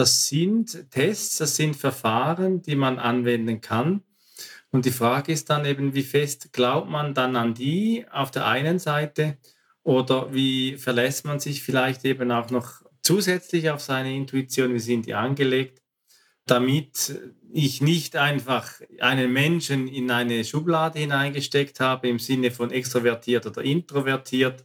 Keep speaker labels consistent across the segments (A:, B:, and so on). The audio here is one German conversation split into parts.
A: das sind Tests, das sind Verfahren, die man anwenden kann. Und die Frage ist dann eben, wie fest glaubt man dann an die auf der einen Seite oder wie verlässt man sich vielleicht eben auch noch zusätzlich auf seine Intuition, wie sind die angelegt, damit ich nicht einfach einen Menschen in eine Schublade hineingesteckt habe im Sinne von extrovertiert oder introvertiert.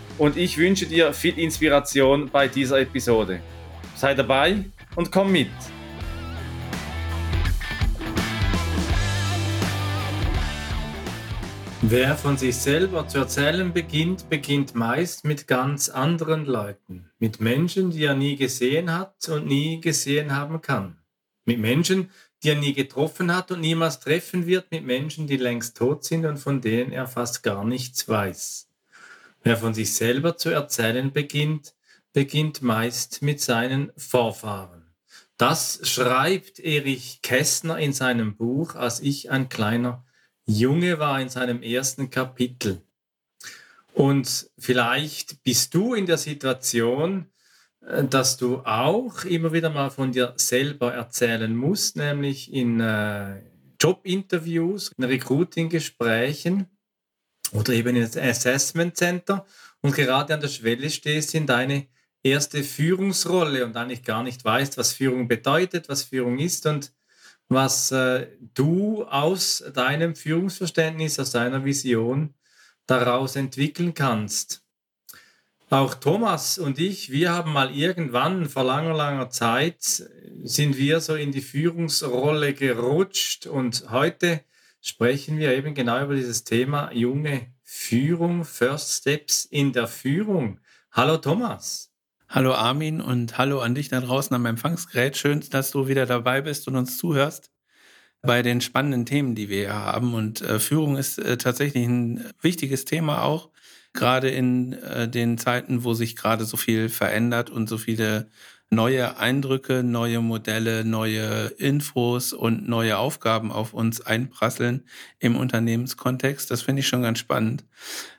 A: und ich wünsche dir viel Inspiration bei dieser Episode. Sei dabei und komm mit. Wer von sich selber zu erzählen beginnt, beginnt meist mit ganz anderen Leuten, mit Menschen, die er nie gesehen hat und nie gesehen haben kann, mit Menschen, die er nie getroffen hat und niemals treffen wird, mit Menschen, die längst tot sind und von denen er fast gar nichts weiß. Wer von sich selber zu erzählen beginnt, beginnt meist mit seinen Vorfahren. Das schreibt Erich Kästner in seinem Buch, als ich ein kleiner Junge war in seinem ersten Kapitel. Und vielleicht bist du in der Situation, äh, dass du auch immer wieder mal von dir selber erzählen musst, nämlich in äh, Jobinterviews, in Recruiting-Gesprächen oder eben in Assessment Center und gerade an der Schwelle stehst in deine erste Führungsrolle und eigentlich gar nicht weißt, was Führung bedeutet, was Führung ist und was äh, du aus deinem Führungsverständnis, aus deiner Vision daraus entwickeln kannst. Auch Thomas und ich, wir haben mal irgendwann vor langer, langer Zeit, sind wir so in die Führungsrolle gerutscht und heute sprechen wir eben genau über dieses Thema junge Führung, First Steps in der Führung. Hallo Thomas.
B: Hallo Armin und hallo an dich da draußen am Empfangsgerät. Schön, dass du wieder dabei bist und uns zuhörst bei den spannenden Themen, die wir hier haben. Und äh, Führung ist äh, tatsächlich ein wichtiges Thema auch, gerade in äh, den Zeiten, wo sich gerade so viel verändert und so viele neue Eindrücke, neue Modelle, neue Infos und neue Aufgaben auf uns einprasseln im Unternehmenskontext. Das finde ich schon ganz spannend.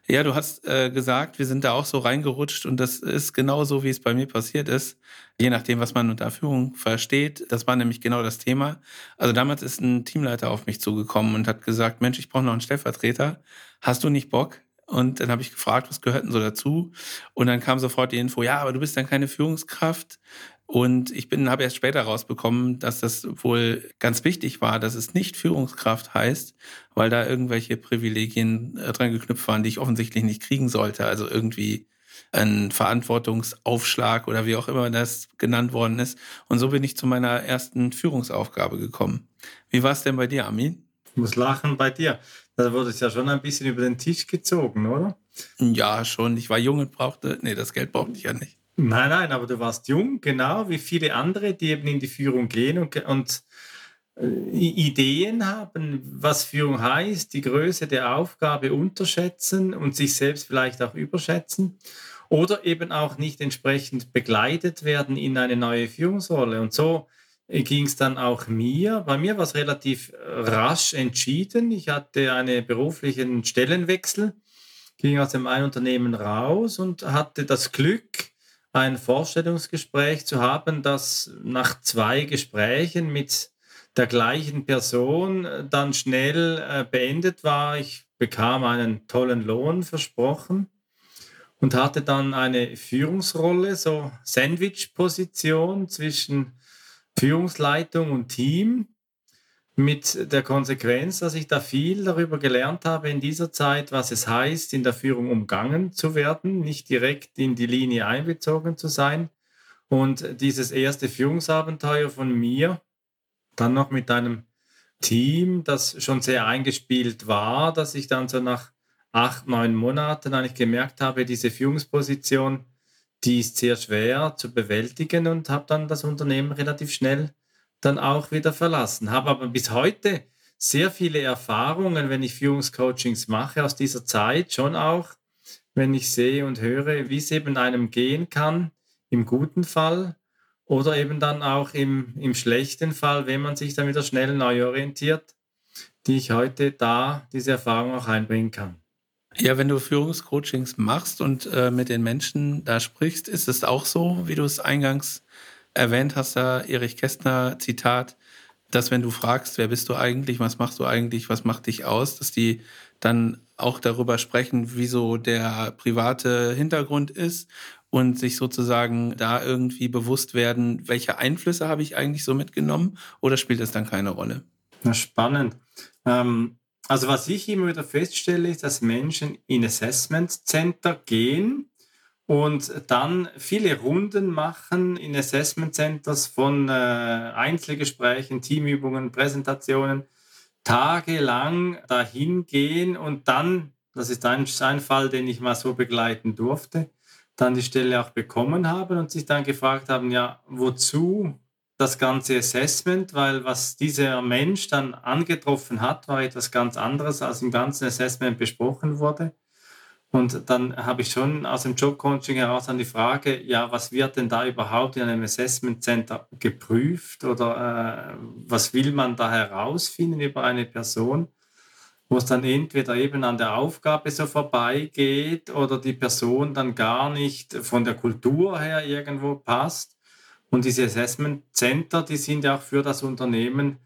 B: Ja, du hast äh, gesagt, wir sind da auch so reingerutscht und das ist genau so, wie es bei mir passiert ist. Je nachdem, was man unter Führung versteht. Das war nämlich genau das Thema. Also damals ist ein Teamleiter auf mich zugekommen und hat gesagt, Mensch, ich brauche noch einen Stellvertreter. Hast du nicht Bock? Und dann habe ich gefragt, was gehört denn so dazu? Und dann kam sofort die Info, ja, aber du bist dann keine Führungskraft. Und ich bin, habe erst später rausbekommen, dass das wohl ganz wichtig war, dass es nicht Führungskraft heißt, weil da irgendwelche Privilegien äh, dran geknüpft waren, die ich offensichtlich nicht kriegen sollte. Also irgendwie ein Verantwortungsaufschlag oder wie auch immer das genannt worden ist. Und so bin ich zu meiner ersten Führungsaufgabe gekommen. Wie war es denn bei dir, Armin?
A: Ich muss lachen bei dir. Da wurde es ja schon ein bisschen über den Tisch gezogen, oder?
B: Ja, schon. Ich war jung und brauchte, nee, das Geld brauchte ich ja nicht.
A: Nein, nein, aber du warst jung, genau wie viele andere, die eben in die Führung gehen und, und äh, Ideen haben, was Führung heißt, die Größe der Aufgabe unterschätzen und sich selbst vielleicht auch überschätzen oder eben auch nicht entsprechend begleitet werden in eine neue Führungsrolle. Und so ging es dann auch mir. Bei mir war es relativ äh, rasch entschieden. Ich hatte einen beruflichen Stellenwechsel, ging aus dem einen Unternehmen raus und hatte das Glück, ein Vorstellungsgespräch zu haben, das nach zwei Gesprächen mit der gleichen Person äh, dann schnell äh, beendet war. Ich bekam einen tollen Lohn versprochen und hatte dann eine Führungsrolle, so Sandwich-Position zwischen Führungsleitung und Team mit der Konsequenz, dass ich da viel darüber gelernt habe in dieser Zeit, was es heißt, in der Führung umgangen zu werden, nicht direkt in die Linie einbezogen zu sein. Und dieses erste Führungsabenteuer von mir, dann noch mit einem Team, das schon sehr eingespielt war, dass ich dann so nach acht, neun Monaten eigentlich gemerkt habe, diese Führungsposition, die ist sehr schwer zu bewältigen und habe dann das Unternehmen relativ schnell dann auch wieder verlassen. Habe aber bis heute sehr viele Erfahrungen, wenn ich Führungscoachings mache aus dieser Zeit, schon auch, wenn ich sehe und höre, wie es eben einem gehen kann, im guten Fall oder eben dann auch im, im schlechten Fall, wenn man sich dann wieder schnell neu orientiert, die ich heute da diese Erfahrung auch einbringen kann.
B: Ja, wenn du Führungscoachings machst und äh, mit den Menschen da sprichst, ist es auch so, wie du es eingangs erwähnt hast, da Erich Kästner Zitat, dass wenn du fragst, wer bist du eigentlich, was machst du eigentlich, was macht dich aus, dass die dann auch darüber sprechen, wieso der private Hintergrund ist und sich sozusagen da irgendwie bewusst werden, welche Einflüsse habe ich eigentlich so mitgenommen oder spielt das dann keine Rolle?
A: Na, spannend. Ähm, also was ich immer wieder feststelle, ist, dass Menschen in Assessment Center gehen und dann viele Runden machen in Assessment Centers von äh, Einzelgesprächen, Teamübungen, Präsentationen, tagelang dahin gehen und dann, das ist ein, ein Fall, den ich mal so begleiten durfte, dann die Stelle auch bekommen haben und sich dann gefragt haben, ja, wozu das ganze Assessment, weil was dieser Mensch dann angetroffen hat, war etwas ganz anderes, als im ganzen Assessment besprochen wurde. Und dann habe ich schon aus dem Jobcoaching heraus an die Frage, ja, was wird denn da überhaupt in einem Assessment Center geprüft oder äh, was will man da herausfinden über eine Person? wo es dann entweder eben an der Aufgabe so vorbeigeht oder die Person dann gar nicht von der Kultur her irgendwo passt. Und diese Assessment Center, die sind ja auch für das Unternehmen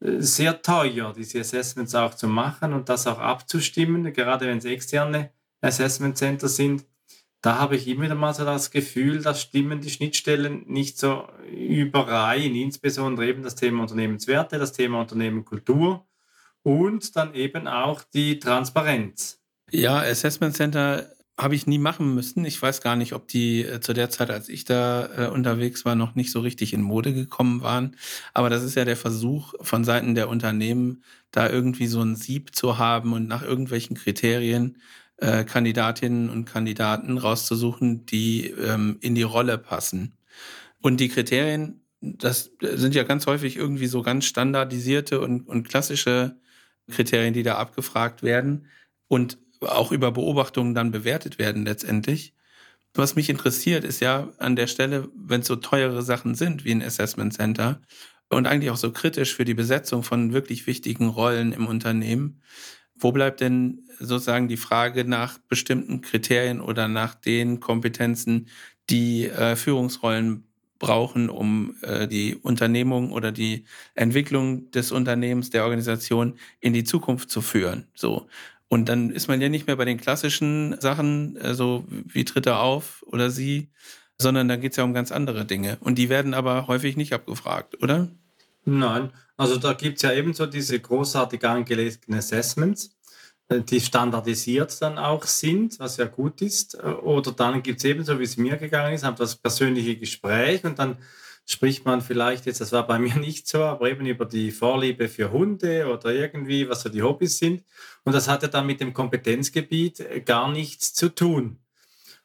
A: äh, sehr teuer, diese Assessments auch zu machen und das auch abzustimmen, gerade wenn es externe Assessment Center sind. Da habe ich immer wieder mal so das Gefühl, dass stimmen die Schnittstellen nicht so überein, insbesondere eben das Thema Unternehmenswerte, das Thema Unternehmenkultur und dann eben auch die Transparenz.
B: Ja, Assessment Center habe ich nie machen müssen. Ich weiß gar nicht, ob die äh, zu der Zeit, als ich da äh, unterwegs war, noch nicht so richtig in Mode gekommen waren. Aber das ist ja der Versuch von Seiten der Unternehmen, da irgendwie so ein Sieb zu haben und nach irgendwelchen Kriterien äh, Kandidatinnen und Kandidaten rauszusuchen, die ähm, in die Rolle passen. Und die Kriterien, das sind ja ganz häufig irgendwie so ganz standardisierte und, und klassische Kriterien, die da abgefragt werden und auch über Beobachtungen dann bewertet werden letztendlich. Was mich interessiert, ist ja an der Stelle, wenn es so teure Sachen sind wie ein Assessment Center und eigentlich auch so kritisch für die Besetzung von wirklich wichtigen Rollen im Unternehmen, wo bleibt denn sozusagen die Frage nach bestimmten Kriterien oder nach den Kompetenzen, die äh, Führungsrollen brauchen, um äh, die Unternehmung oder die Entwicklung des Unternehmens, der Organisation in die Zukunft zu führen. So. Und dann ist man ja nicht mehr bei den klassischen Sachen, also wie tritt er auf oder sie, sondern da geht es ja um ganz andere Dinge. Und die werden aber häufig nicht abgefragt, oder?
A: Nein, also da gibt es ja ebenso diese großartig angelegten Assessments. Äh, die standardisiert dann auch sind, was ja gut ist. Äh, oder dann gibt es ebenso, wie es mir gegangen ist, das persönliche Gespräch und dann spricht man vielleicht jetzt, das war bei mir nicht so, aber eben über die Vorliebe für Hunde oder irgendwie, was so die Hobbys sind. Und das hatte dann mit dem Kompetenzgebiet äh, gar nichts zu tun.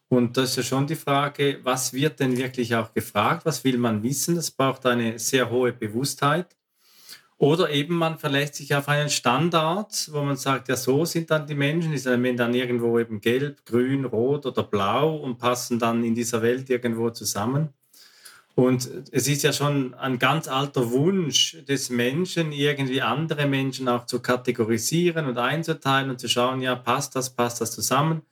A: Und das ist ja schon die Frage, was wird denn wirklich auch gefragt? Was will man wissen? Das braucht eine sehr hohe Bewusstheit. Oder eben man verlässt sich auf einen Standard, wo man sagt, ja, so sind dann die Menschen, die sind dann irgendwo eben gelb, grün, rot oder blau und passen dann in dieser Welt irgendwo zusammen. Und es ist ja schon ein ganz alter Wunsch des Menschen, irgendwie andere Menschen auch zu kategorisieren und einzuteilen und zu schauen, ja, passt das, passt das zusammen.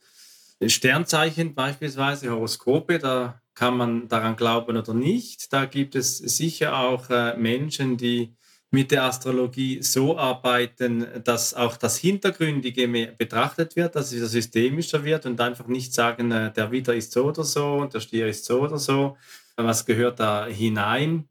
A: Sternzeichen beispielsweise, Horoskope, da kann man daran glauben oder nicht. Da gibt es sicher auch äh, Menschen, die mit der Astrologie so arbeiten, dass auch das Hintergründige mehr betrachtet wird, dass es systemischer wird und einfach nicht sagen, äh, der Widder ist so oder so und der Stier ist so oder so, was gehört da hinein,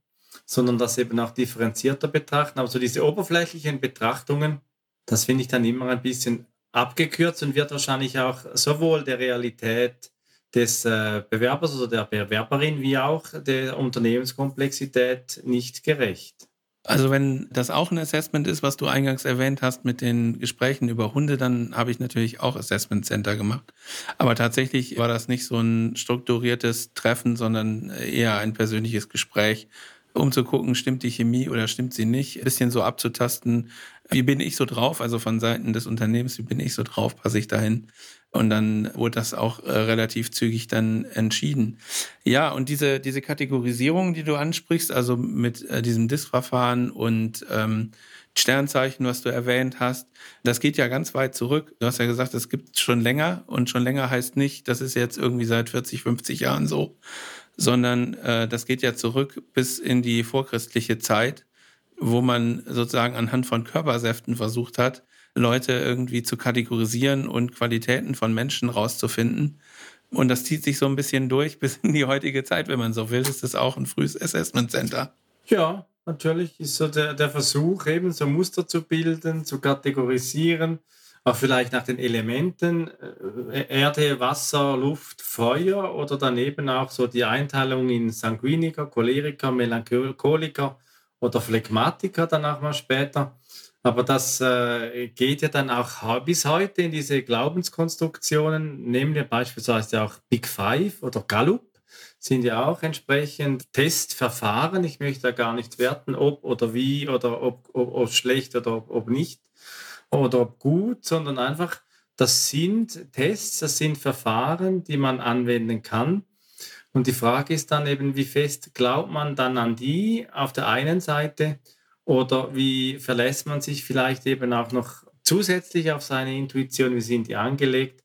A: sondern das eben auch differenzierter betrachten. Aber so diese oberflächlichen Betrachtungen, das finde ich dann immer ein bisschen abgekürzt und wird wahrscheinlich auch sowohl der Realität des äh, Bewerbers oder der Bewerberin wie auch der Unternehmenskomplexität nicht gerecht.
B: Also wenn das auch ein Assessment ist, was du eingangs erwähnt hast mit den Gesprächen über Hunde, dann habe ich natürlich auch Assessment Center gemacht. Aber tatsächlich war das nicht so ein strukturiertes Treffen, sondern eher ein persönliches Gespräch um zu gucken, stimmt die Chemie oder stimmt sie nicht. Ein bisschen so abzutasten, wie bin ich so drauf, also von Seiten des Unternehmens, wie bin ich so drauf, passe ich dahin. Und dann wurde das auch äh, relativ zügig dann entschieden. Ja, und diese, diese Kategorisierung, die du ansprichst, also mit äh, diesem Disk-Verfahren und ähm, Sternzeichen, was du erwähnt hast, das geht ja ganz weit zurück. Du hast ja gesagt, es gibt schon länger und schon länger heißt nicht, das ist jetzt irgendwie seit 40, 50 Jahren so, sondern äh, das geht ja zurück bis in die vorchristliche Zeit, wo man sozusagen anhand von Körpersäften versucht hat, Leute irgendwie zu kategorisieren und Qualitäten von Menschen rauszufinden. Und das zieht sich so ein bisschen durch bis in die heutige Zeit, wenn man so will. Ist das auch ein frühes Assessment Center?
A: Ja, natürlich ist so der, der Versuch, eben so Muster zu bilden, zu kategorisieren, auch vielleicht nach den Elementen äh, Erde, Wasser, Luft, Feuer oder daneben auch so die Einteilung in Sanguiniker, Choleriker, Melancholiker oder Phlegmatiker danach mal später. Aber das äh, geht ja dann auch bis heute in diese Glaubenskonstruktionen. Nehmen wir beispielsweise auch Big Five oder Gallup, sind ja auch entsprechend Testverfahren. Ich möchte da gar nicht werten, ob oder wie oder ob, ob, ob schlecht oder ob, ob nicht oder ob gut, sondern einfach, das sind Tests, das sind Verfahren, die man anwenden kann. Und die Frage ist dann eben, wie fest glaubt man dann an die auf der einen Seite oder wie verlässt man sich vielleicht eben auch noch zusätzlich auf seine Intuition? Wie sind die angelegt?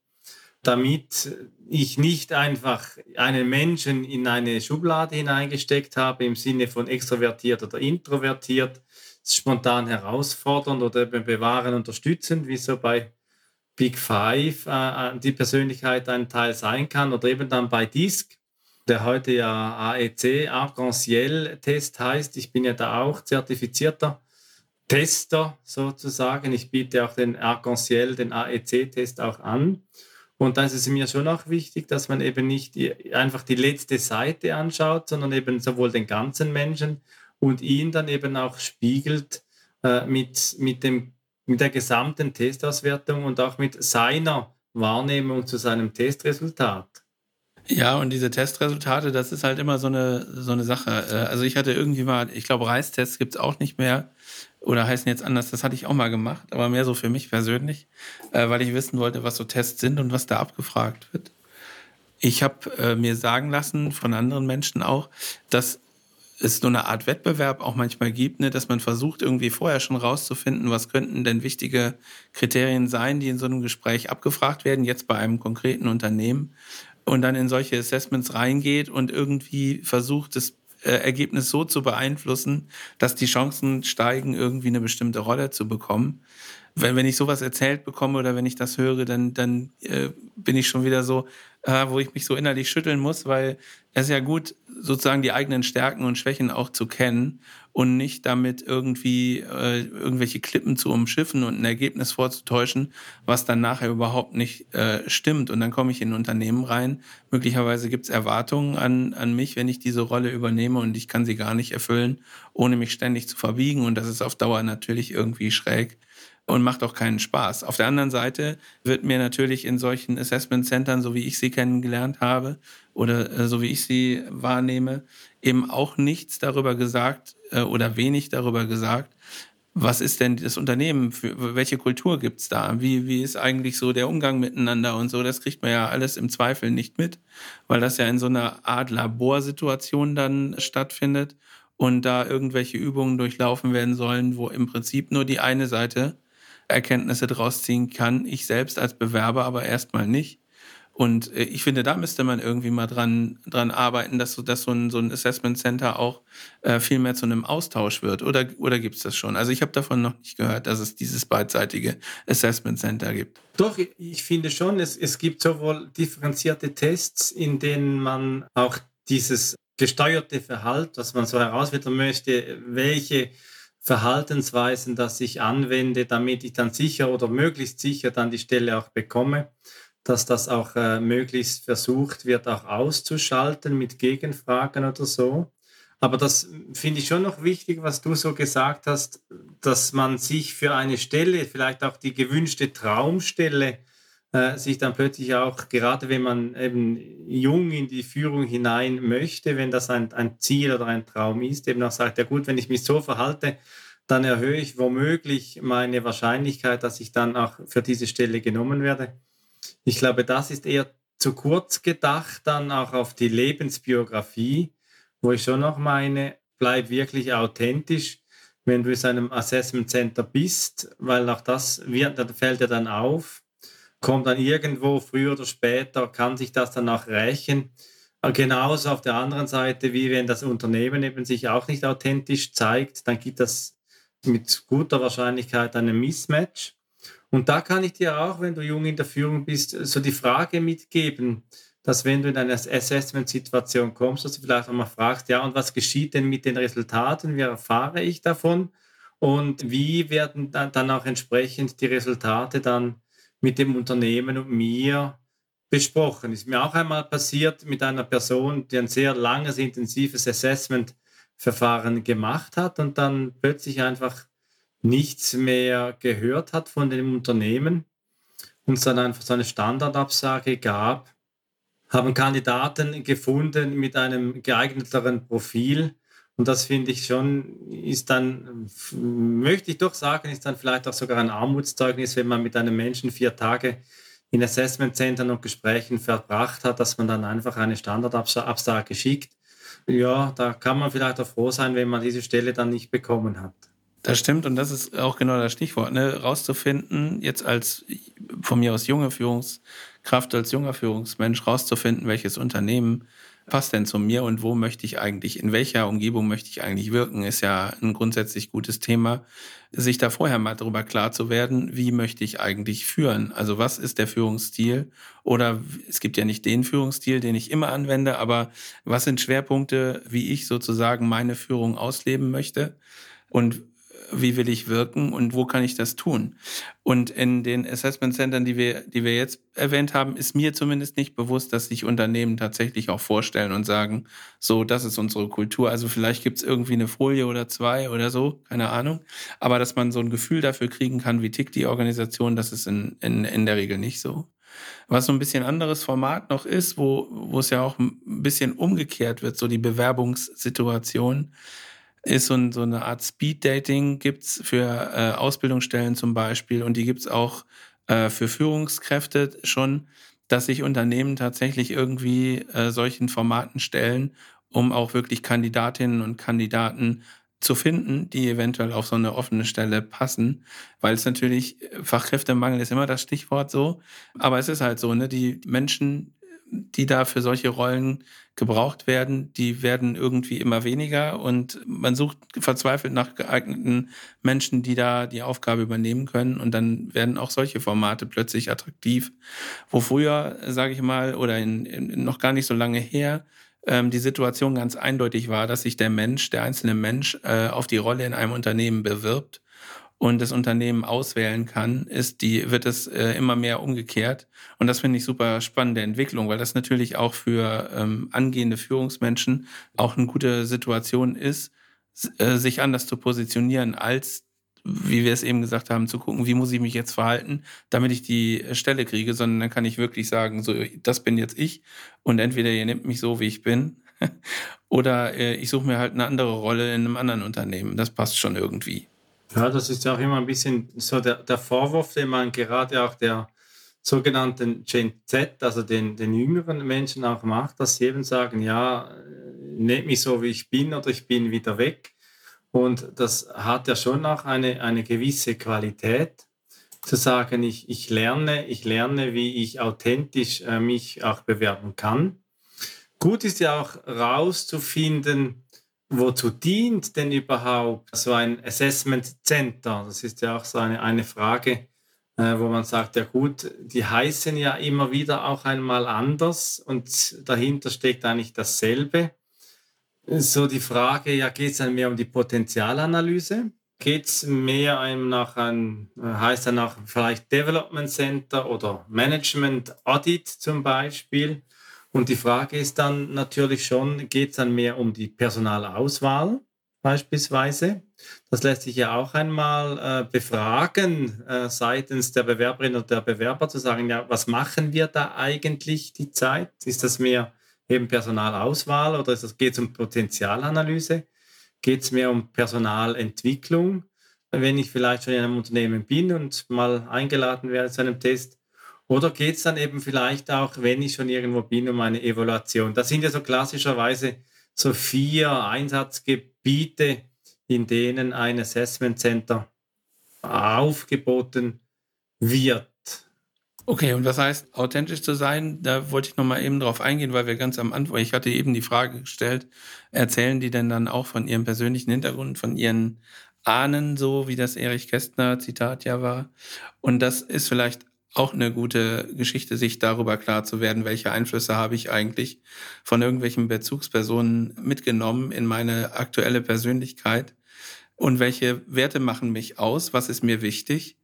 A: Damit ich nicht einfach einen Menschen in eine Schublade hineingesteckt habe im Sinne von extrovertiert oder introvertiert, spontan herausfordernd oder eben bewahren, unterstützend, wie so bei Big Five äh, äh die Persönlichkeit ein Teil sein kann oder eben dann bei DISC, der heute ja AEC, Arc-en-Ciel-Test heißt. Ich bin ja da auch zertifizierter Tester sozusagen. Ich biete auch den Arc-en-Ciel, den AEC-Test auch an. Und da ist es mir schon auch wichtig, dass man eben nicht die, einfach die letzte Seite anschaut, sondern eben sowohl den ganzen Menschen und ihn dann eben auch spiegelt äh, mit, mit, dem, mit der gesamten Testauswertung und auch mit seiner Wahrnehmung zu seinem Testresultat.
B: Ja, und diese Testresultate, das ist halt immer so eine, so eine Sache. Äh, also ich hatte irgendwie mal, ich glaube, Reistests gibt es auch nicht mehr oder heißen jetzt anders, das hatte ich auch mal gemacht, aber mehr so für mich persönlich, äh, weil ich wissen wollte, was so Tests sind und was da abgefragt wird. Ich habe äh, mir sagen lassen von anderen Menschen auch, dass es so eine Art Wettbewerb auch manchmal gibt, ne, dass man versucht, irgendwie vorher schon rauszufinden, was könnten denn wichtige Kriterien sein, die in so einem Gespräch abgefragt werden, jetzt bei einem konkreten Unternehmen und dann in solche Assessments reingeht und irgendwie versucht, das äh, Ergebnis so zu beeinflussen, dass die Chancen steigen, irgendwie eine bestimmte Rolle zu bekommen. Wenn, wenn ich sowas erzählt bekomme oder wenn ich das höre, dann, dann äh, bin ich schon wieder so, äh, wo ich mich so innerlich schütteln muss, weil es ist ja gut, sozusagen die eigenen Stärken und Schwächen auch zu kennen und nicht damit irgendwie äh, irgendwelche Klippen zu umschiffen und ein Ergebnis vorzutäuschen, was dann nachher überhaupt nicht äh, stimmt. Und dann komme ich in ein Unternehmen rein. Möglicherweise gibt es Erwartungen an, an mich, wenn ich diese Rolle übernehme und ich kann sie gar nicht erfüllen, ohne mich ständig zu verbiegen. Und das ist auf Dauer natürlich irgendwie schräg und macht auch keinen Spaß. Auf der anderen Seite wird mir natürlich in solchen Assessment Centern, so wie ich sie kennengelernt habe oder äh, so wie ich sie wahrnehme, eben auch nichts darüber gesagt äh, oder wenig darüber gesagt, was ist denn das Unternehmen, für, welche Kultur gibt's da, wie, wie ist eigentlich so der Umgang miteinander und so, das kriegt man ja alles im Zweifel nicht mit, weil das ja in so einer Art Laborsituation dann stattfindet und da irgendwelche Übungen durchlaufen werden sollen, wo im Prinzip nur die eine Seite Erkenntnisse draus ziehen kann. Ich selbst als Bewerber aber erstmal nicht. Und äh, ich finde, da müsste man irgendwie mal dran, dran arbeiten, dass so, dass so ein, so ein Assessment Center auch äh, viel mehr zu einem Austausch wird. Oder, oder gibt es das schon? Also ich habe davon noch nicht gehört, dass es dieses beidseitige Assessment Center gibt.
A: Doch, ich finde schon, es, es gibt sowohl differenzierte Tests, in denen man auch dieses gesteuerte Verhalten, was man so herausfinden möchte, welche Verhaltensweisen, dass ich anwende, damit ich dann sicher oder möglichst sicher dann die Stelle auch bekomme, dass das auch äh, möglichst versucht wird, auch auszuschalten mit Gegenfragen oder so. Aber das finde ich schon noch wichtig, was du so gesagt hast, dass man sich für eine Stelle, vielleicht auch die gewünschte Traumstelle, äh, sich dann plötzlich auch, gerade wenn man eben jung in die Führung hinein möchte, wenn das ein, ein Ziel oder ein Traum ist, eben auch sagt, ja gut, wenn ich mich so verhalte, dann erhöhe ich womöglich meine Wahrscheinlichkeit, dass ich dann auch für diese Stelle genommen werde. Ich glaube, das ist eher zu kurz gedacht, dann auch auf die Lebensbiografie, wo ich schon noch meine, bleib wirklich authentisch, wenn du in einem Assessment Center bist, weil auch das wird, fällt ja dann auf, kommt dann irgendwo früher oder später, kann sich das dann auch rächen. Genauso auf der anderen Seite, wie wenn das Unternehmen eben sich auch nicht authentisch zeigt, dann gibt das mit guter Wahrscheinlichkeit einen Mismatch. Und da kann ich dir auch, wenn du jung in der Führung bist, so die Frage mitgeben, dass wenn du in eine Assessment-Situation kommst, dass du vielleicht auch mal fragst, ja, und was geschieht denn mit den Resultaten? Wie erfahre ich davon? Und wie werden dann auch entsprechend die Resultate dann mit dem Unternehmen und mir besprochen? Ist mir auch einmal passiert mit einer Person, die ein sehr langes, intensives Assessment-Verfahren gemacht hat und dann plötzlich einfach nichts mehr gehört hat von dem Unternehmen und es dann einfach so eine Standardabsage gab, haben Kandidaten gefunden mit einem geeigneteren Profil. Und das finde ich schon, ist dann, möchte ich doch sagen, ist dann vielleicht auch sogar ein Armutszeugnis, wenn man mit einem Menschen vier Tage in Assessment Centern und Gesprächen verbracht hat, dass man dann einfach eine Standardabsage schickt. Ja, da kann man vielleicht auch froh sein, wenn man diese Stelle dann nicht bekommen hat.
B: Das stimmt und das ist auch genau das Stichwort, ne? rauszufinden, jetzt als von mir aus junge Führungskraft, als junger Führungsmensch rauszufinden, welches Unternehmen passt denn zu mir und wo möchte ich eigentlich, in welcher Umgebung möchte ich eigentlich wirken, ist ja ein grundsätzlich gutes Thema. Sich da vorher mal darüber klar zu werden, wie möchte ich eigentlich führen? Also was ist der Führungsstil? Oder es gibt ja nicht den Führungsstil, den ich immer anwende, aber was sind Schwerpunkte, wie ich sozusagen meine Führung ausleben möchte? Und wie will ich wirken und wo kann ich das tun? Und in den Assessment Centern, die wir, die wir jetzt erwähnt haben, ist mir zumindest nicht bewusst, dass sich Unternehmen tatsächlich auch vorstellen und sagen, so, das ist unsere Kultur. Also vielleicht gibt es irgendwie eine Folie oder zwei oder so, keine Ahnung. Aber dass man so ein Gefühl dafür kriegen kann, wie tickt die Organisation, das ist in, in, in der Regel nicht so. Was so ein bisschen anderes Format noch ist, wo, wo es ja auch ein bisschen umgekehrt wird, so die Bewerbungssituation ist so, ein, so eine Art Speed-Dating, gibt's für äh, Ausbildungsstellen zum Beispiel und die gibt's auch äh, für Führungskräfte schon, dass sich Unternehmen tatsächlich irgendwie äh, solchen Formaten stellen, um auch wirklich Kandidatinnen und Kandidaten zu finden, die eventuell auf so eine offene Stelle passen, weil es natürlich Fachkräftemangel ist immer das Stichwort so, aber es ist halt so, ne, die Menschen die da für solche Rollen gebraucht werden, die werden irgendwie immer weniger. Und man sucht verzweifelt nach geeigneten Menschen, die da die Aufgabe übernehmen können. Und dann werden auch solche Formate plötzlich attraktiv, wo früher, sage ich mal, oder in, in, noch gar nicht so lange her, ähm, die Situation ganz eindeutig war, dass sich der Mensch, der einzelne Mensch äh, auf die Rolle in einem Unternehmen bewirbt und das Unternehmen auswählen kann, ist die, wird es äh, immer mehr umgekehrt. Und das finde ich super spannende Entwicklung, weil das natürlich auch für ähm, angehende Führungsmenschen auch eine gute Situation ist, äh, sich anders zu positionieren als wie wir es eben gesagt haben, zu gucken, wie muss ich mich jetzt verhalten, damit ich die Stelle kriege, sondern dann kann ich wirklich sagen, so, das bin jetzt ich und entweder ihr nehmt mich so, wie ich bin, oder äh, ich suche mir halt eine andere Rolle in einem anderen Unternehmen. Das passt schon irgendwie.
A: Ja, das ist ja auch immer ein bisschen so der, der Vorwurf, den man gerade auch der sogenannten Gen Z, also den, den jüngeren Menschen auch macht, dass sie eben sagen, ja, nehmt mich so, wie ich bin oder ich bin wieder weg. Und das hat ja schon auch eine, eine gewisse Qualität, zu sagen, ich, ich lerne, ich lerne, wie ich authentisch äh, mich auch bewerben kann. Gut ist ja auch rauszufinden, wozu dient denn überhaupt so ein Assessment Center? Das ist ja auch so eine, eine Frage, äh, wo man sagt, ja gut, die heißen ja immer wieder auch einmal anders und dahinter steckt eigentlich dasselbe. So die Frage, ja, geht es dann mehr um die Potenzialanalyse? Geht es mehr einem nach ein, heißt dann nach vielleicht Development Center oder Management Audit zum Beispiel? Und die Frage ist dann natürlich schon, geht es dann mehr um die Personalauswahl? beispielsweise. Das lässt sich ja auch einmal äh, befragen äh, seitens der Bewerberin und der Bewerber zu sagen, ja, was machen wir da eigentlich die Zeit? Ist das mehr eben Personalauswahl oder geht es um Potenzialanalyse? Geht es mehr um Personalentwicklung? Wenn ich vielleicht schon in einem Unternehmen bin und mal eingeladen werde zu einem Test, oder geht es dann eben vielleicht auch, wenn ich schon irgendwo bin, um eine Evaluation? Das sind ja so klassischerweise so vier Einsatzgebiete, in denen ein Assessment Center aufgeboten wird.
B: Okay, und was heißt authentisch zu sein? Da wollte ich nochmal eben drauf eingehen, weil wir ganz am Anfang, ich hatte eben die Frage gestellt, erzählen die denn dann auch von ihrem persönlichen Hintergrund, von ihren Ahnen, so wie das Erich Kästner Zitat ja war? Und das ist vielleicht auch eine gute Geschichte, sich darüber klar zu werden, welche Einflüsse habe ich eigentlich von irgendwelchen Bezugspersonen mitgenommen in meine aktuelle Persönlichkeit und welche Werte machen mich aus, was ist mir wichtig,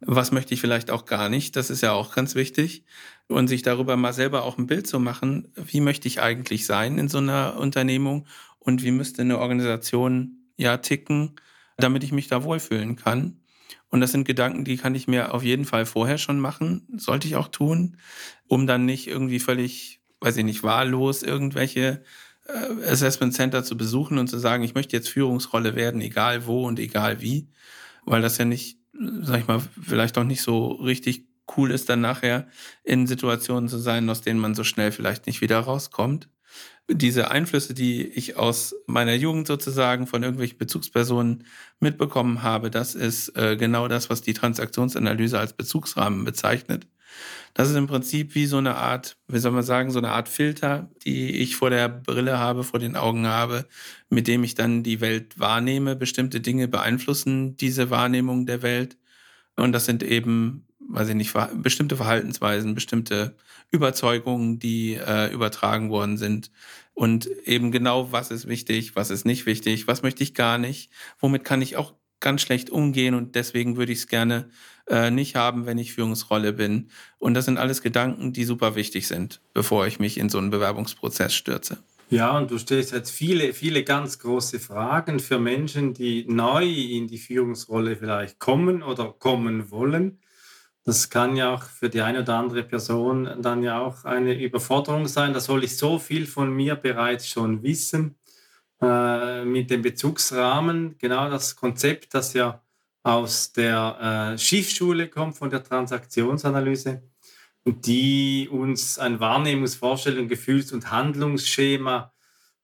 B: was möchte ich vielleicht auch gar nicht, das ist ja auch ganz wichtig und sich darüber mal selber auch ein Bild zu machen, wie möchte ich eigentlich sein in so einer Unternehmung und wie müsste eine Organisation ja ticken, damit ich mich da wohlfühlen kann. Und das sind Gedanken, die kann ich mir auf jeden Fall vorher schon machen, sollte ich auch tun, um dann nicht irgendwie völlig, weiß ich nicht, wahllos irgendwelche äh, Assessment Center zu besuchen und zu sagen, ich möchte jetzt Führungsrolle werden, egal wo und egal wie, weil das ja nicht, sag ich mal, vielleicht auch nicht so richtig cool ist, dann nachher in Situationen zu sein, aus denen man so schnell vielleicht nicht wieder rauskommt diese Einflüsse, die ich aus meiner Jugend sozusagen von irgendwelchen Bezugspersonen mitbekommen habe, das ist äh, genau das, was die Transaktionsanalyse als Bezugsrahmen bezeichnet. Das ist im Prinzip wie so eine Art, wie soll man sagen, so eine Art Filter, die ich vor der Brille habe, vor den Augen habe, mit dem ich dann die Welt wahrnehme. Bestimmte Dinge beeinflussen diese Wahrnehmung der Welt. Und das sind eben, weiß ich nicht, bestimmte Verhaltensweisen, bestimmte Überzeugungen, die äh, übertragen worden sind. Und eben genau, was ist wichtig, was ist nicht wichtig, was möchte ich gar nicht, womit kann ich auch ganz schlecht umgehen und deswegen würde ich es gerne äh, nicht haben, wenn ich Führungsrolle bin. Und das sind alles Gedanken, die super wichtig sind, bevor ich mich in so einen Bewerbungsprozess stürze.
A: Ja, und du stellst jetzt viele, viele ganz große Fragen für Menschen, die neu in die Führungsrolle vielleicht kommen oder kommen wollen. Das kann ja auch für die eine oder andere Person dann ja auch eine Überforderung sein. Da soll ich so viel von mir bereits schon wissen. Äh, mit dem Bezugsrahmen, genau das Konzept, das ja aus der äh, Schiffsschule kommt, von der Transaktionsanalyse, die uns ein Wahrnehmungsvorstellung, Gefühls- und Handlungsschema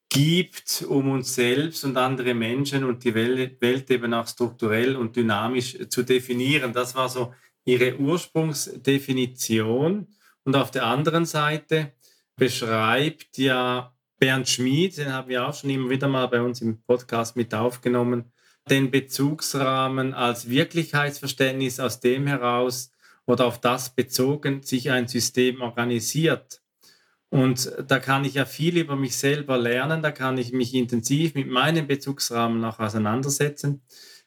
A: gibt, um uns selbst und andere Menschen und die Welt, Welt eben auch strukturell und dynamisch zu definieren. Das war so ihre Ursprungsdefinition. Und auf der anderen Seite beschreibt ja Bernd Schmid, den haben wir auch schon immer wieder mal bei uns im Podcast mit aufgenommen, den Bezugsrahmen als Wirklichkeitsverständnis, aus dem heraus oder auf das bezogen sich ein System organisiert. Und da kann ich ja viel über mich selber lernen, da kann ich mich intensiv mit meinem Bezugsrahmen auch auseinandersetzen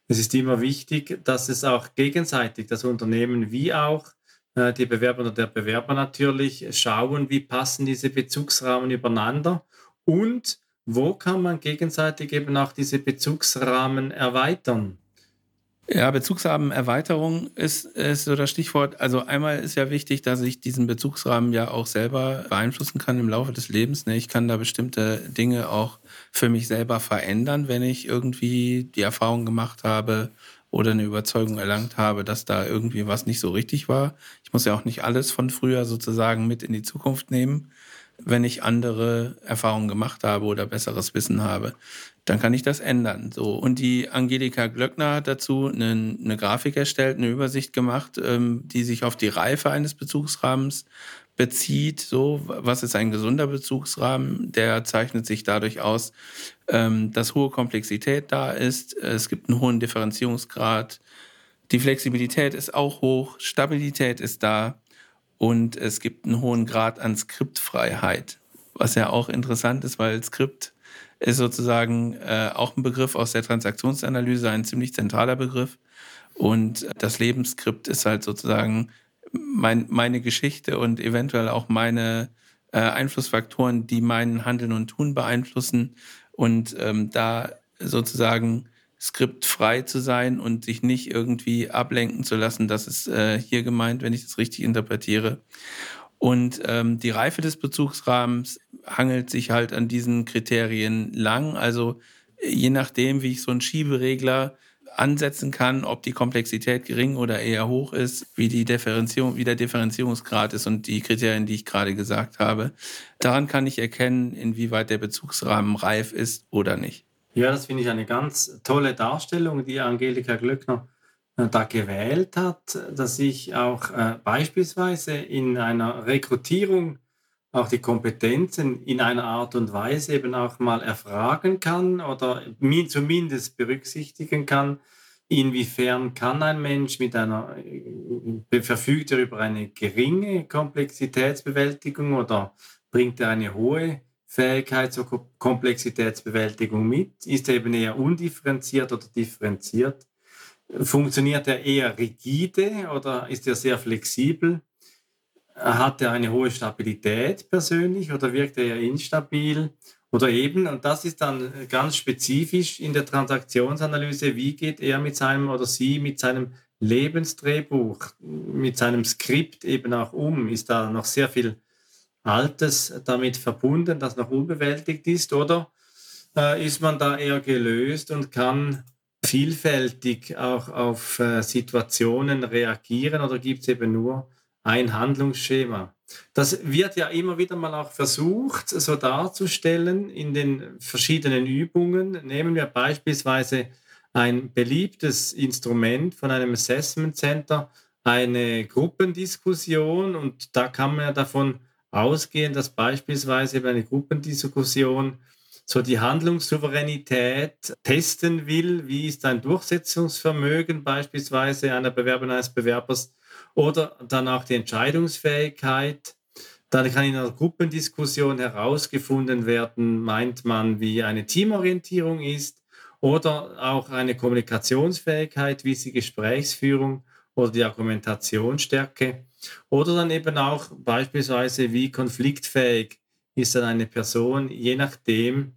A: es ist immer wichtig, dass es auch gegenseitig, das Unternehmen wie auch äh, die Bewerber oder der Bewerber natürlich schauen, wie passen diese Bezugsrahmen übereinander und wo kann man gegenseitig eben auch diese Bezugsrahmen erweitern.
B: Ja, Bezugsrahmenerweiterung ist, ist so das Stichwort. Also einmal ist ja wichtig, dass ich diesen Bezugsrahmen ja auch selber beeinflussen kann im Laufe des Lebens. Ne? Ich kann da bestimmte Dinge auch für mich selber verändern, wenn ich irgendwie die Erfahrung gemacht habe oder eine Überzeugung erlangt habe, dass da irgendwie was nicht so richtig war. Ich muss ja auch nicht alles von früher sozusagen mit in die Zukunft nehmen wenn ich andere Erfahrungen gemacht habe oder besseres Wissen habe, dann kann ich das ändern. So und die Angelika Glöckner hat dazu eine, eine Grafik erstellt, eine Übersicht gemacht, ähm, die sich auf die Reife eines Bezugsrahmens bezieht. So, was ist ein gesunder Bezugsrahmen? Der zeichnet sich dadurch aus, ähm, dass hohe Komplexität da ist. Es gibt einen hohen Differenzierungsgrad. Die Flexibilität ist auch hoch. Stabilität ist da und es gibt einen hohen Grad an Skriptfreiheit, was ja auch interessant ist, weil Skript ist sozusagen äh, auch ein Begriff aus der Transaktionsanalyse, ein ziemlich zentraler Begriff. Und das Lebensskript ist halt sozusagen mein, meine Geschichte und eventuell auch meine äh, Einflussfaktoren, die mein Handeln und Tun beeinflussen. Und ähm, da sozusagen skriptfrei zu sein und sich nicht irgendwie ablenken zu lassen. Das ist äh, hier gemeint, wenn ich das richtig interpretiere. Und ähm, die Reife des Bezugsrahmens hangelt sich halt an diesen Kriterien lang. Also je nachdem, wie ich so einen Schieberegler ansetzen kann, ob die Komplexität gering oder eher hoch ist, wie die Differenzierung, wie der Differenzierungsgrad ist und die Kriterien, die ich gerade gesagt habe. Daran kann ich erkennen, inwieweit der Bezugsrahmen reif ist oder nicht.
A: Ja, das finde ich eine ganz tolle Darstellung, die Angelika Glöckner da gewählt hat, dass ich auch äh, beispielsweise in einer Rekrutierung auch die Kompetenzen in einer Art und Weise eben auch mal erfragen kann oder zumindest berücksichtigen kann, inwiefern kann ein Mensch mit einer, äh, verfügt er über eine geringe Komplexitätsbewältigung oder bringt er eine hohe Fähigkeit zur Komplexitätsbewältigung mit? Ist er eben eher undifferenziert oder differenziert? Funktioniert er eher rigide oder ist er sehr flexibel? Hat er eine hohe Stabilität persönlich oder wirkt er instabil? Oder eben, und das ist dann ganz spezifisch in der Transaktionsanalyse, wie geht er mit seinem oder sie mit seinem Lebensdrehbuch, mit seinem Skript eben auch um? Ist da noch sehr viel Altes damit verbunden, das noch unbewältigt ist? Oder äh, ist man da eher gelöst und kann vielfältig auch auf äh, Situationen reagieren oder gibt es eben nur ein Handlungsschema. Das wird ja immer wieder mal auch versucht, so darzustellen in den verschiedenen Übungen. Nehmen wir beispielsweise ein beliebtes Instrument von einem Assessment Center, eine Gruppendiskussion und da kann man ja davon ausgehen, dass beispielsweise bei einer Gruppendiskussion so die Handlungssouveränität testen will, wie ist ein Durchsetzungsvermögen beispielsweise einer Bewerberin eines Bewerbers oder dann auch die Entscheidungsfähigkeit. Dann kann in einer Gruppendiskussion herausgefunden werden, meint man, wie eine Teamorientierung ist oder auch eine Kommunikationsfähigkeit, wie ist die Gesprächsführung oder die Argumentationsstärke oder dann eben auch beispielsweise, wie konfliktfähig ist dann eine Person, je nachdem,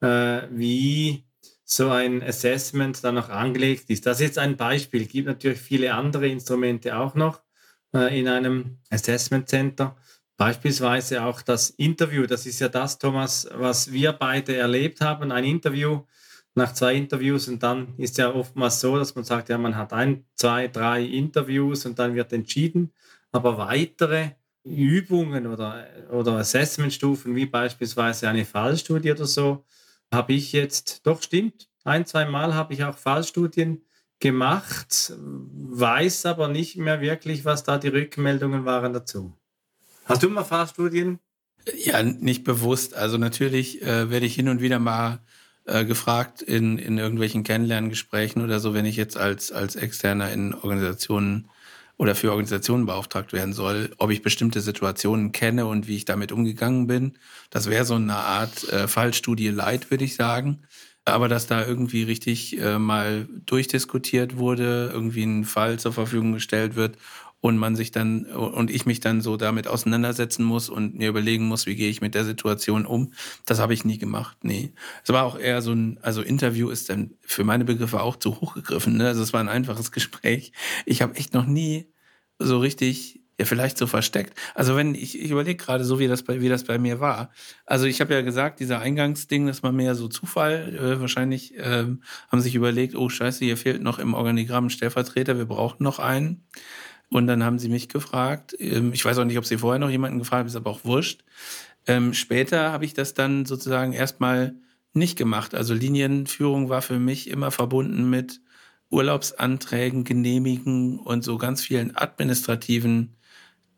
A: äh, wie so ein Assessment dann noch angelegt ist. Das ist jetzt ein Beispiel. Es gibt natürlich viele andere Instrumente auch noch äh, in einem Assessment Center. Beispielsweise auch das Interview. Das ist ja das, Thomas, was wir beide erlebt haben. Ein Interview nach zwei Interviews und dann ist ja oftmals so, dass man sagt, ja, man hat ein, zwei, drei Interviews und dann wird entschieden. Aber weitere Übungen oder, oder Assessmentstufen, wie beispielsweise eine Fallstudie oder so, habe ich jetzt, doch stimmt, ein, zwei Mal habe ich auch Fallstudien gemacht, weiß aber nicht mehr wirklich, was da die Rückmeldungen waren dazu. Hast du mal Fallstudien?
B: Ja, nicht bewusst. Also natürlich äh, werde ich hin und wieder mal äh, gefragt in, in irgendwelchen Kennenlerngesprächen oder so, wenn ich jetzt als, als Externer in Organisationen oder für Organisationen beauftragt werden soll, ob ich bestimmte Situationen kenne und wie ich damit umgegangen bin. Das wäre so eine Art äh, Fallstudie Light, würde ich sagen. Aber dass da irgendwie richtig äh, mal durchdiskutiert wurde, irgendwie ein Fall zur Verfügung gestellt wird und man sich dann und ich mich dann so damit auseinandersetzen muss und mir überlegen muss, wie gehe ich mit der Situation um. Das habe ich nie gemacht. Nee. Es war auch eher so ein, also Interview ist dann für meine Begriffe auch zu hoch gegriffen. Ne? Also es war ein einfaches Gespräch. Ich habe echt noch nie so richtig, ja, vielleicht so versteckt. Also wenn, ich, ich überlege gerade so, wie das, bei, wie das bei mir war. Also ich habe ja gesagt, dieser Eingangsding, das war mehr so Zufall. Äh, wahrscheinlich ähm, haben sich überlegt, oh scheiße, hier fehlt noch im Organigramm ein Stellvertreter, wir brauchen noch einen. Und dann haben sie mich gefragt. Ähm, ich weiß auch nicht, ob sie vorher noch jemanden gefragt haben, ist aber auch wurscht. Ähm, später habe ich das dann sozusagen erstmal nicht gemacht. Also Linienführung war für mich immer verbunden mit Urlaubsanträgen genehmigen und so ganz vielen administrativen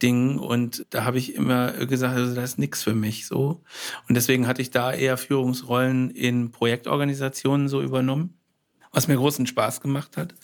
B: Dingen. Und da habe ich immer gesagt, also das ist nichts für mich so. Und deswegen hatte ich da eher Führungsrollen in Projektorganisationen so übernommen, was mir großen Spaß gemacht hat.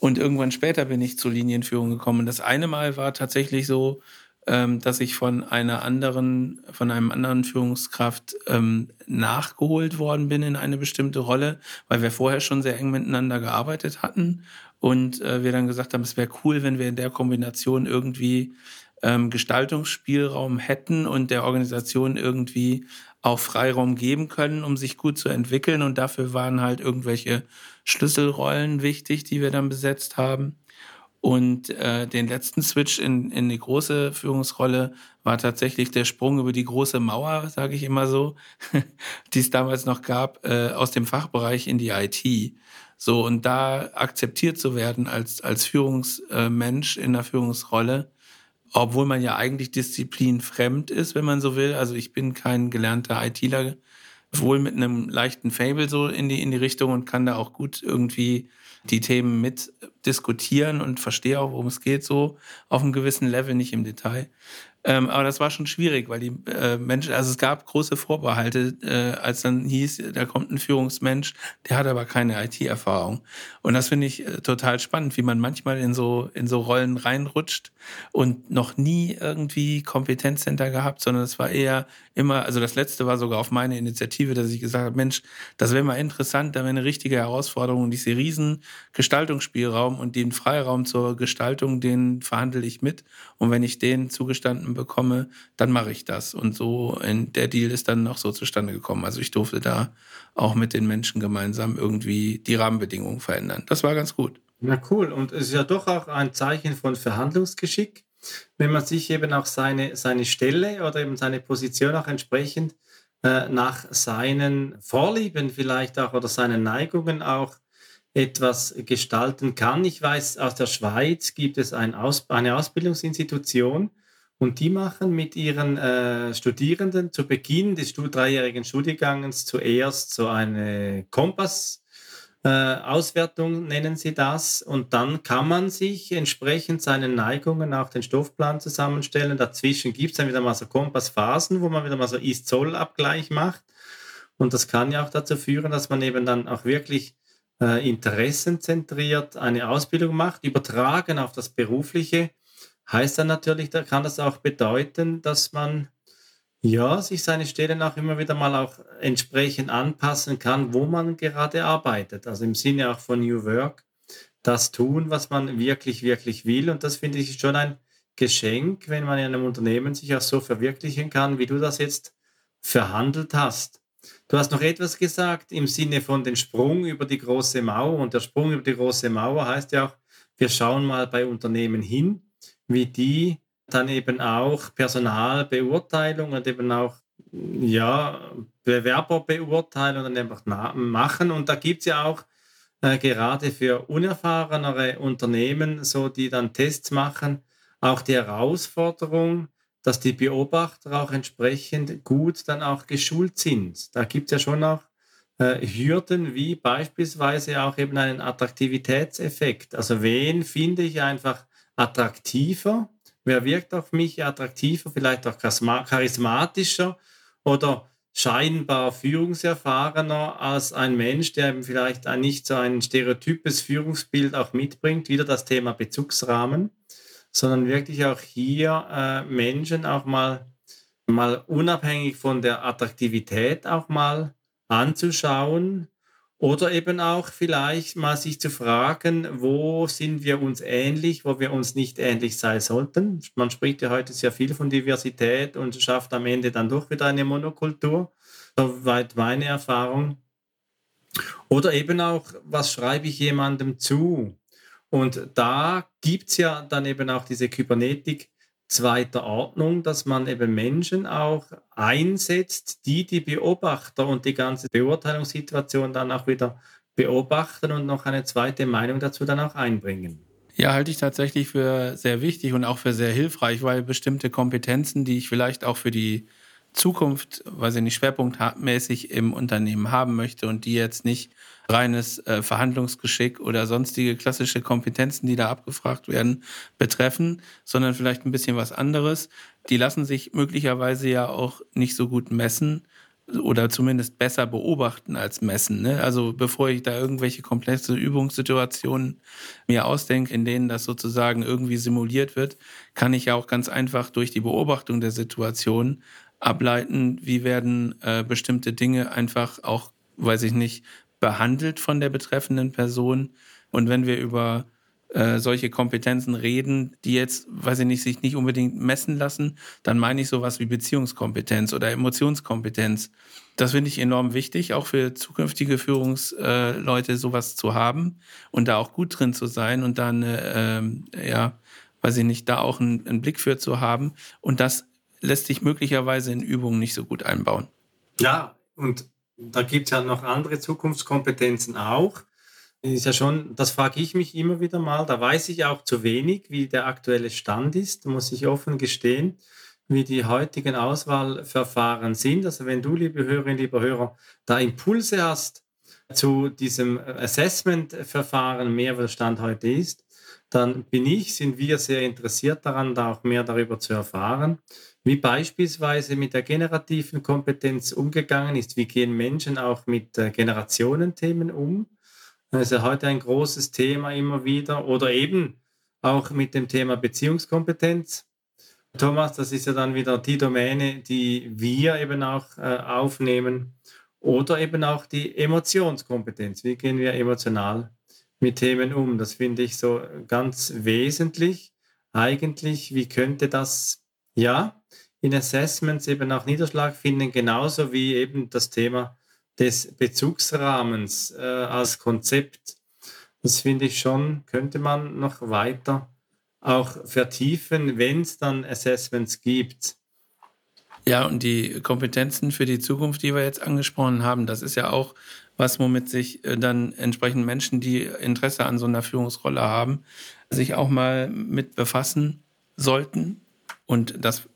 B: Und irgendwann später bin ich zur Linienführung gekommen. Das eine Mal war tatsächlich so, ähm, dass ich von einer anderen, von einem anderen Führungskraft ähm, nachgeholt worden bin in eine bestimmte Rolle, weil wir vorher schon sehr eng miteinander gearbeitet hatten und äh, wir dann gesagt haben, es wäre cool, wenn wir in der Kombination irgendwie ähm, Gestaltungsspielraum hätten und der Organisation irgendwie auch Freiraum geben können, um sich gut zu entwickeln. Und dafür waren halt irgendwelche Schlüsselrollen wichtig, die wir dann besetzt haben. Und äh, den letzten Switch in, in die große Führungsrolle war tatsächlich der Sprung über die große Mauer, sage ich immer so, die es damals noch gab, äh, aus dem Fachbereich in die IT. So, und da akzeptiert zu werden als, als Führungsmensch in der Führungsrolle, obwohl man ja eigentlich disziplinfremd ist, wenn man so will. Also ich bin kein gelernter ITler, wohl mit einem leichten Fable so in die, in die Richtung und kann da auch gut irgendwie die Themen mit diskutieren und verstehe auch, worum es geht, so auf einem gewissen Level, nicht im Detail. Ähm, aber das war schon schwierig, weil die äh, Menschen, also es gab große Vorbehalte, äh, als dann hieß, da kommt ein Führungsmensch, der hat aber keine IT-Erfahrung. Und das finde ich äh, total spannend, wie man manchmal in so, in so Rollen reinrutscht und noch nie irgendwie Kompetenzcenter gehabt, sondern es war eher immer, also das letzte war sogar auf meine Initiative, dass ich gesagt habe, Mensch, das wäre mal interessant, da wäre eine richtige Herausforderung und diese riesen Gestaltungsspielraum und den Freiraum zur Gestaltung, den verhandle ich mit. Und wenn ich den zugestanden bekomme, dann mache ich das. Und so, in, der Deal ist dann noch so zustande gekommen. Also ich durfte da auch mit den Menschen gemeinsam irgendwie die Rahmenbedingungen verändern. Das war ganz gut.
A: Na cool. Und es ist ja doch auch ein Zeichen von Verhandlungsgeschick, wenn man sich eben auch seine, seine Stelle oder eben seine Position auch entsprechend äh, nach seinen Vorlieben vielleicht auch oder seinen Neigungen auch etwas gestalten kann. Ich weiß, aus der Schweiz gibt es ein Aus eine Ausbildungsinstitution und die machen mit ihren äh, Studierenden zu Beginn des dreijährigen Studiengangs zuerst so eine Kompass. Äh, Auswertung nennen sie das. Und dann kann man sich entsprechend seinen Neigungen auch den Stoffplan zusammenstellen. Dazwischen gibt es dann wieder mal so Kompassphasen, wo man wieder mal so Ist-Zoll-Abgleich macht. Und das kann ja auch dazu führen, dass man eben dann auch wirklich äh, interessenzentriert eine Ausbildung macht, übertragen auf das Berufliche, heißt dann natürlich, da kann das auch bedeuten, dass man ja, sich seine Stellen auch immer wieder mal auch entsprechend anpassen kann, wo man gerade arbeitet. Also im Sinne auch von New Work, das tun, was man wirklich, wirklich will. Und das finde ich schon ein Geschenk, wenn man in einem Unternehmen sich auch so verwirklichen kann, wie du das jetzt verhandelt hast. Du hast noch etwas gesagt im Sinne von den Sprung über die große Mauer. Und der Sprung über die große Mauer heißt ja auch, wir schauen mal bei Unternehmen hin, wie die dann eben auch Personalbeurteilung und eben auch ja, Bewerberbeurteilung dann einfach machen. Und da gibt es ja auch äh, gerade für unerfahrenere Unternehmen, so die dann Tests machen, auch die Herausforderung, dass die Beobachter auch entsprechend gut dann auch geschult sind. Da gibt es ja schon auch äh, Hürden wie beispielsweise auch eben einen Attraktivitätseffekt. Also wen finde ich einfach attraktiver? Wer wirkt auf mich attraktiver, vielleicht auch charismatischer oder scheinbar führungserfahrener als ein Mensch, der eben vielleicht nicht so ein stereotypes Führungsbild auch mitbringt, wieder das Thema Bezugsrahmen sondern wirklich auch hier äh, Menschen auch mal, mal unabhängig von der Attraktivität auch mal anzuschauen oder eben auch vielleicht mal sich zu fragen, wo sind wir uns ähnlich, wo wir uns nicht ähnlich sein sollten. Man spricht ja heute sehr viel von Diversität und schafft am Ende dann doch wieder eine Monokultur. Soweit meine Erfahrung. Oder eben auch, was schreibe ich jemandem zu? Und da gibt es ja dann eben auch diese Kybernetik zweiter Ordnung, dass man eben Menschen auch einsetzt, die die Beobachter und die ganze Beurteilungssituation dann auch wieder beobachten und noch eine zweite Meinung dazu dann auch einbringen.
B: Ja, halte ich tatsächlich für sehr wichtig und auch für sehr hilfreich, weil bestimmte Kompetenzen, die ich vielleicht auch für die Zukunft, weiß ich nicht, schwerpunktmäßig im Unternehmen haben möchte und die jetzt nicht reines äh, Verhandlungsgeschick oder sonstige klassische Kompetenzen, die da abgefragt werden, betreffen, sondern vielleicht ein bisschen was anderes. Die lassen sich möglicherweise ja auch nicht so gut messen oder zumindest besser beobachten als messen. Ne? Also bevor ich da irgendwelche komplexe Übungssituationen mir ausdenke, in denen das sozusagen irgendwie simuliert wird, kann ich ja auch ganz einfach durch die Beobachtung der Situation ableiten, wie werden äh, bestimmte Dinge einfach auch, weiß ich nicht, behandelt von der betreffenden Person. Und wenn wir über äh, solche Kompetenzen reden, die jetzt, weiß ich nicht, sich nicht unbedingt messen lassen, dann meine ich sowas wie Beziehungskompetenz oder Emotionskompetenz. Das finde ich enorm wichtig, auch für zukünftige Führungsleute sowas zu haben und da auch gut drin zu sein und dann, äh, ja, weiß ich nicht, da auch einen, einen Blick für zu haben. Und das lässt sich möglicherweise in Übungen nicht so gut einbauen.
A: Ja, und da gibt es ja noch andere Zukunftskompetenzen auch ist ja schon, das frage ich mich immer wieder mal. Da weiß ich auch zu wenig, wie der aktuelle Stand ist, muss ich offen gestehen, wie die heutigen Auswahlverfahren sind. Also wenn du, liebe Hörerinnen, lieber Hörer, da Impulse hast zu diesem Assessment-Verfahren, mehr was Stand heute ist, dann bin ich, sind wir sehr interessiert daran, da auch mehr darüber zu erfahren, wie beispielsweise mit der generativen Kompetenz umgegangen ist. Wie gehen Menschen auch mit Generationenthemen um? Das ist ja heute ein großes Thema immer wieder. Oder eben auch mit dem Thema Beziehungskompetenz. Thomas, das ist ja dann wieder die Domäne, die wir eben auch äh, aufnehmen. Oder eben auch die Emotionskompetenz. Wie gehen wir emotional mit Themen um? Das finde ich so ganz wesentlich. Eigentlich, wie könnte das, ja, in Assessments eben auch Niederschlag finden, genauso wie eben das Thema des Bezugsrahmens äh, als Konzept, das finde ich schon, könnte man noch weiter auch vertiefen, wenn es dann Assessments gibt.
B: Ja, und die Kompetenzen für die Zukunft, die wir jetzt angesprochen haben, das ist ja auch was, womit sich äh, dann entsprechend Menschen, die Interesse an so einer Führungsrolle haben, sich auch mal mit befassen sollten und das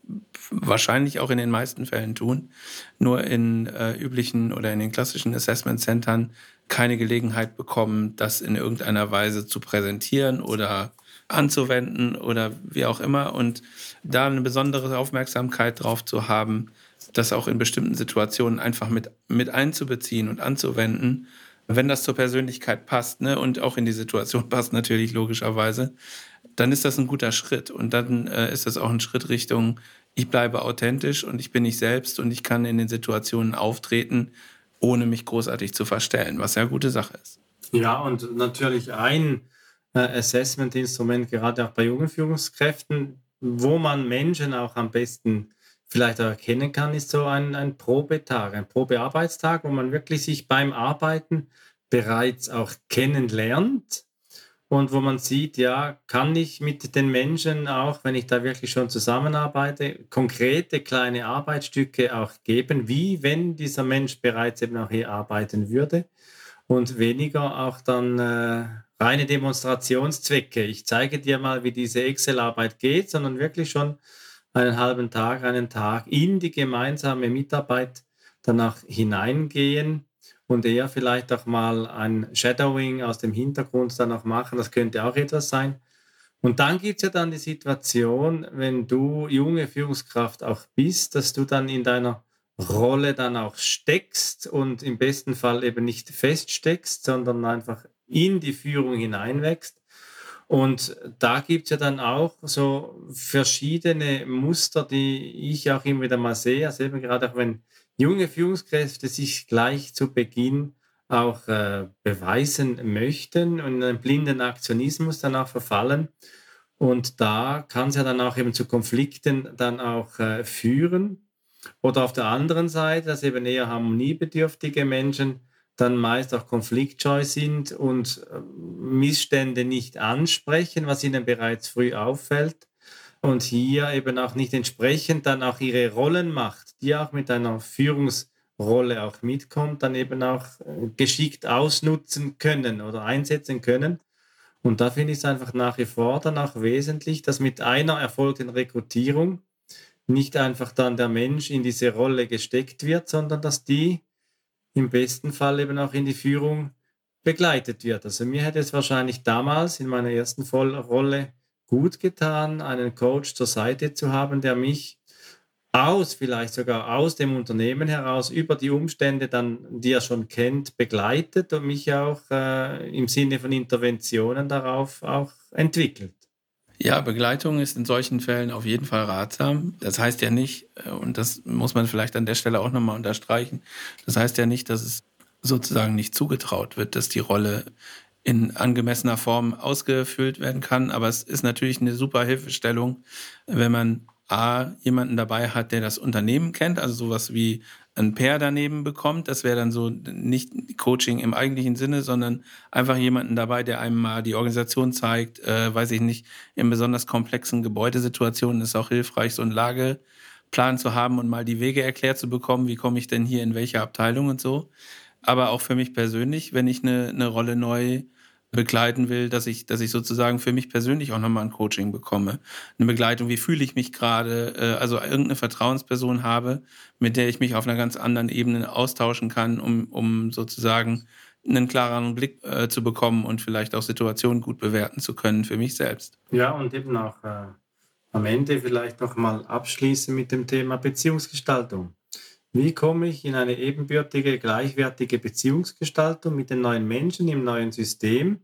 B: wahrscheinlich auch in den meisten Fällen tun, nur in äh, üblichen oder in den klassischen Assessment Centern keine Gelegenheit bekommen, das in irgendeiner Weise zu präsentieren oder anzuwenden oder wie auch immer. Und da eine besondere Aufmerksamkeit drauf zu haben, das auch in bestimmten Situationen einfach mit, mit einzubeziehen und anzuwenden, wenn das zur Persönlichkeit passt ne, und auch in die Situation passt natürlich logischerweise, dann ist das ein guter Schritt. Und dann äh, ist das auch ein Schritt Richtung, ich bleibe authentisch und ich bin ich selbst und ich kann in den Situationen auftreten, ohne mich großartig zu verstellen, was ja eine gute Sache ist.
A: Ja, und natürlich ein äh, Assessment-Instrument, gerade auch bei jungen Führungskräften, wo man Menschen auch am besten vielleicht erkennen kann, ist so ein, ein Probetag, ein Probearbeitstag, wo man wirklich sich beim Arbeiten bereits auch kennenlernt und wo man sieht, ja, kann ich mit den Menschen auch, wenn ich da wirklich schon zusammenarbeite, konkrete kleine Arbeitsstücke auch geben, wie wenn dieser Mensch bereits eben auch hier arbeiten würde und weniger auch dann äh, reine Demonstrationszwecke. Ich zeige dir mal, wie diese Excel-Arbeit geht, sondern wirklich schon einen halben Tag, einen Tag in die gemeinsame Mitarbeit danach hineingehen und eher vielleicht auch mal ein Shadowing aus dem Hintergrund dann auch machen. Das könnte auch etwas sein. Und dann gibt es ja dann die Situation, wenn du junge Führungskraft auch bist, dass du dann in deiner Rolle dann auch steckst und im besten Fall eben nicht feststeckst, sondern einfach in die Führung hineinwächst. Und da gibt es ja dann auch so verschiedene Muster, die ich auch immer wieder mal sehe. Also eben gerade auch wenn junge Führungskräfte sich gleich zu Beginn auch äh, beweisen möchten und in einen blinden Aktionismus dann auch verfallen. Und da kann es ja dann auch eben zu Konflikten dann auch äh, führen. Oder auf der anderen Seite, dass eben eher harmoniebedürftige Menschen dann meist auch konfliktscheu sind und äh, Missstände nicht ansprechen, was ihnen bereits früh auffällt und hier eben auch nicht entsprechend dann auch ihre Rollen macht, die auch mit einer Führungsrolle auch mitkommt, dann eben auch äh, geschickt ausnutzen können oder einsetzen können. Und da finde ich es einfach nach wie vor dann auch wesentlich, dass mit einer erfolgten Rekrutierung nicht einfach dann der Mensch in diese Rolle gesteckt wird, sondern dass die im besten Fall eben auch in die Führung begleitet wird. Also mir hätte es wahrscheinlich damals in meiner ersten Vollrolle gut getan, einen Coach zur Seite zu haben, der mich aus, vielleicht sogar aus dem Unternehmen heraus, über die Umstände dann, die er schon kennt, begleitet und mich auch äh, im Sinne von Interventionen darauf auch entwickelt.
B: Ja, Begleitung ist in solchen Fällen auf jeden Fall ratsam. Das heißt ja nicht, äh, und das muss man vielleicht an der Stelle auch nochmal unterstreichen, das heißt ja nicht, dass es sozusagen nicht zugetraut wird, dass die Rolle in angemessener Form ausgefüllt werden kann. Aber es ist natürlich eine super Hilfestellung, wenn man A, jemanden dabei hat, der das Unternehmen kennt, also sowas wie ein Pair daneben bekommt. Das wäre dann so nicht Coaching im eigentlichen Sinne, sondern einfach jemanden dabei, der einem mal die Organisation zeigt, äh, weiß ich nicht, in besonders komplexen Gebäudesituationen ist auch hilfreich, so einen Lageplan zu haben und mal die Wege erklärt zu bekommen, wie komme ich denn hier in welche Abteilung und so. Aber auch für mich persönlich, wenn ich eine, eine Rolle neu begleiten will, dass ich, dass ich sozusagen für mich persönlich auch nochmal ein Coaching bekomme. Eine Begleitung, wie fühle ich mich gerade, äh, also irgendeine Vertrauensperson habe, mit der ich mich auf einer ganz anderen Ebene austauschen kann, um, um sozusagen einen klareren Blick äh, zu bekommen und vielleicht auch Situationen gut bewerten zu können für mich selbst.
A: Ja, und eben auch äh, am Ende vielleicht nochmal abschließen mit dem Thema Beziehungsgestaltung. Wie komme ich in eine ebenbürtige, gleichwertige Beziehungsgestaltung mit den neuen Menschen im neuen System?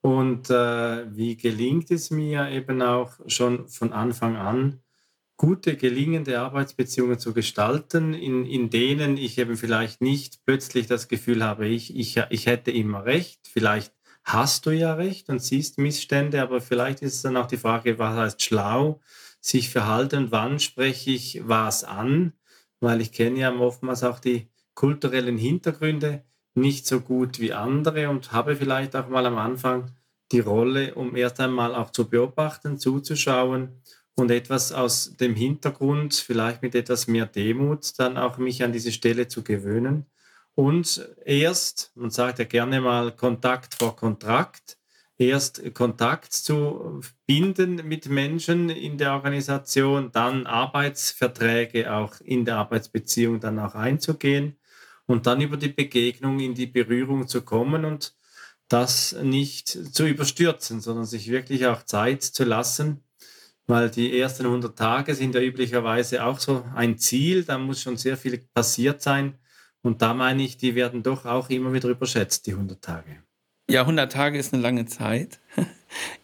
A: Und äh, wie gelingt es mir eben auch schon von Anfang an, gute, gelingende Arbeitsbeziehungen zu gestalten, in, in denen ich eben vielleicht nicht plötzlich das Gefühl habe, ich, ich, ich hätte immer recht. Vielleicht hast du ja recht und siehst Missstände, aber vielleicht ist es dann auch die Frage, was heißt schlau, sich verhalten, wann spreche ich was an weil ich kenne ja oftmals auch die kulturellen Hintergründe nicht so gut wie andere und habe vielleicht auch mal am Anfang die Rolle, um erst einmal auch zu beobachten, zuzuschauen und etwas aus dem Hintergrund, vielleicht mit etwas mehr Demut, dann auch mich an diese Stelle zu gewöhnen. Und erst, man sagt ja gerne mal Kontakt vor Kontrakt, erst Kontakt zu binden mit Menschen in der Organisation, dann Arbeitsverträge auch in der Arbeitsbeziehung dann auch einzugehen und dann über die Begegnung in die Berührung zu kommen und das nicht zu überstürzen, sondern sich wirklich auch Zeit zu lassen, weil die ersten 100 Tage sind ja üblicherweise auch so ein Ziel, da muss schon sehr viel passiert sein und da meine ich, die werden doch auch immer wieder überschätzt, die 100 Tage.
B: Ja, 100 Tage ist eine lange Zeit.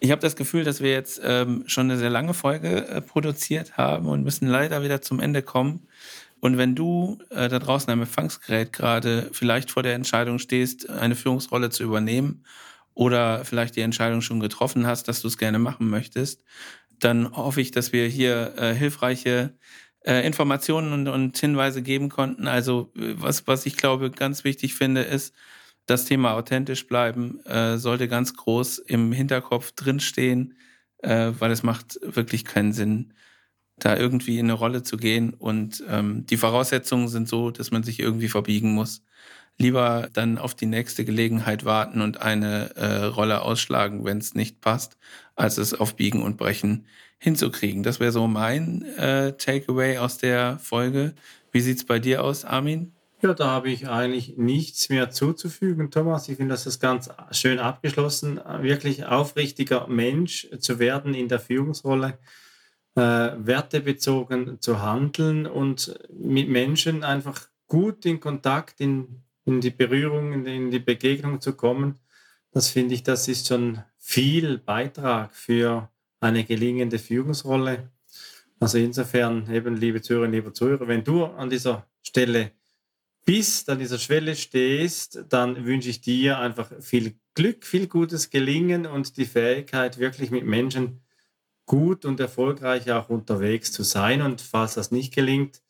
B: Ich habe das Gefühl, dass wir jetzt ähm, schon eine sehr lange Folge äh, produziert haben und müssen leider wieder zum Ende kommen. Und wenn du äh, da draußen am Empfangsgerät gerade vielleicht vor der Entscheidung stehst, eine Führungsrolle zu übernehmen oder vielleicht die Entscheidung schon getroffen hast, dass du es gerne machen möchtest, dann hoffe ich, dass wir hier äh, hilfreiche äh, Informationen und, und Hinweise geben konnten. Also äh, was, was ich glaube ganz wichtig finde, ist, das Thema authentisch bleiben äh, sollte ganz groß im Hinterkopf drinstehen, äh, weil es macht wirklich keinen Sinn, da irgendwie in eine Rolle zu gehen. Und ähm, die Voraussetzungen sind so, dass man sich irgendwie verbiegen muss. Lieber dann auf die nächste Gelegenheit warten und eine äh, Rolle ausschlagen, wenn es nicht passt, als es auf Biegen und Brechen hinzukriegen. Das wäre so mein äh, Takeaway aus der Folge. Wie sieht's bei dir aus, Armin?
A: Ja, da habe ich eigentlich nichts mehr zuzufügen, Thomas. Ich finde, das ist ganz schön abgeschlossen. Wirklich aufrichtiger Mensch zu werden in der Führungsrolle, äh, wertebezogen zu handeln und mit Menschen einfach gut in Kontakt, in, in die Berührung, in in die Begegnung zu kommen. Das finde ich, das ist schon viel Beitrag für eine gelingende Führungsrolle. Also insofern eben, liebe Zuhörerinnen, liebe Zuhörer, wenn du an dieser Stelle bis an dieser Schwelle stehst, dann wünsche ich dir einfach viel Glück, viel gutes Gelingen und die Fähigkeit, wirklich mit Menschen gut und erfolgreich auch unterwegs zu sein. Und falls das nicht gelingt,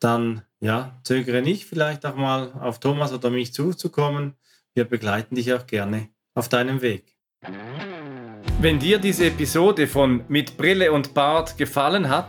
A: dann ja, zögere nicht, vielleicht auch mal auf Thomas oder mich zuzukommen. Wir begleiten dich auch gerne auf deinem Weg. Wenn dir diese Episode von Mit Brille und Bart gefallen hat,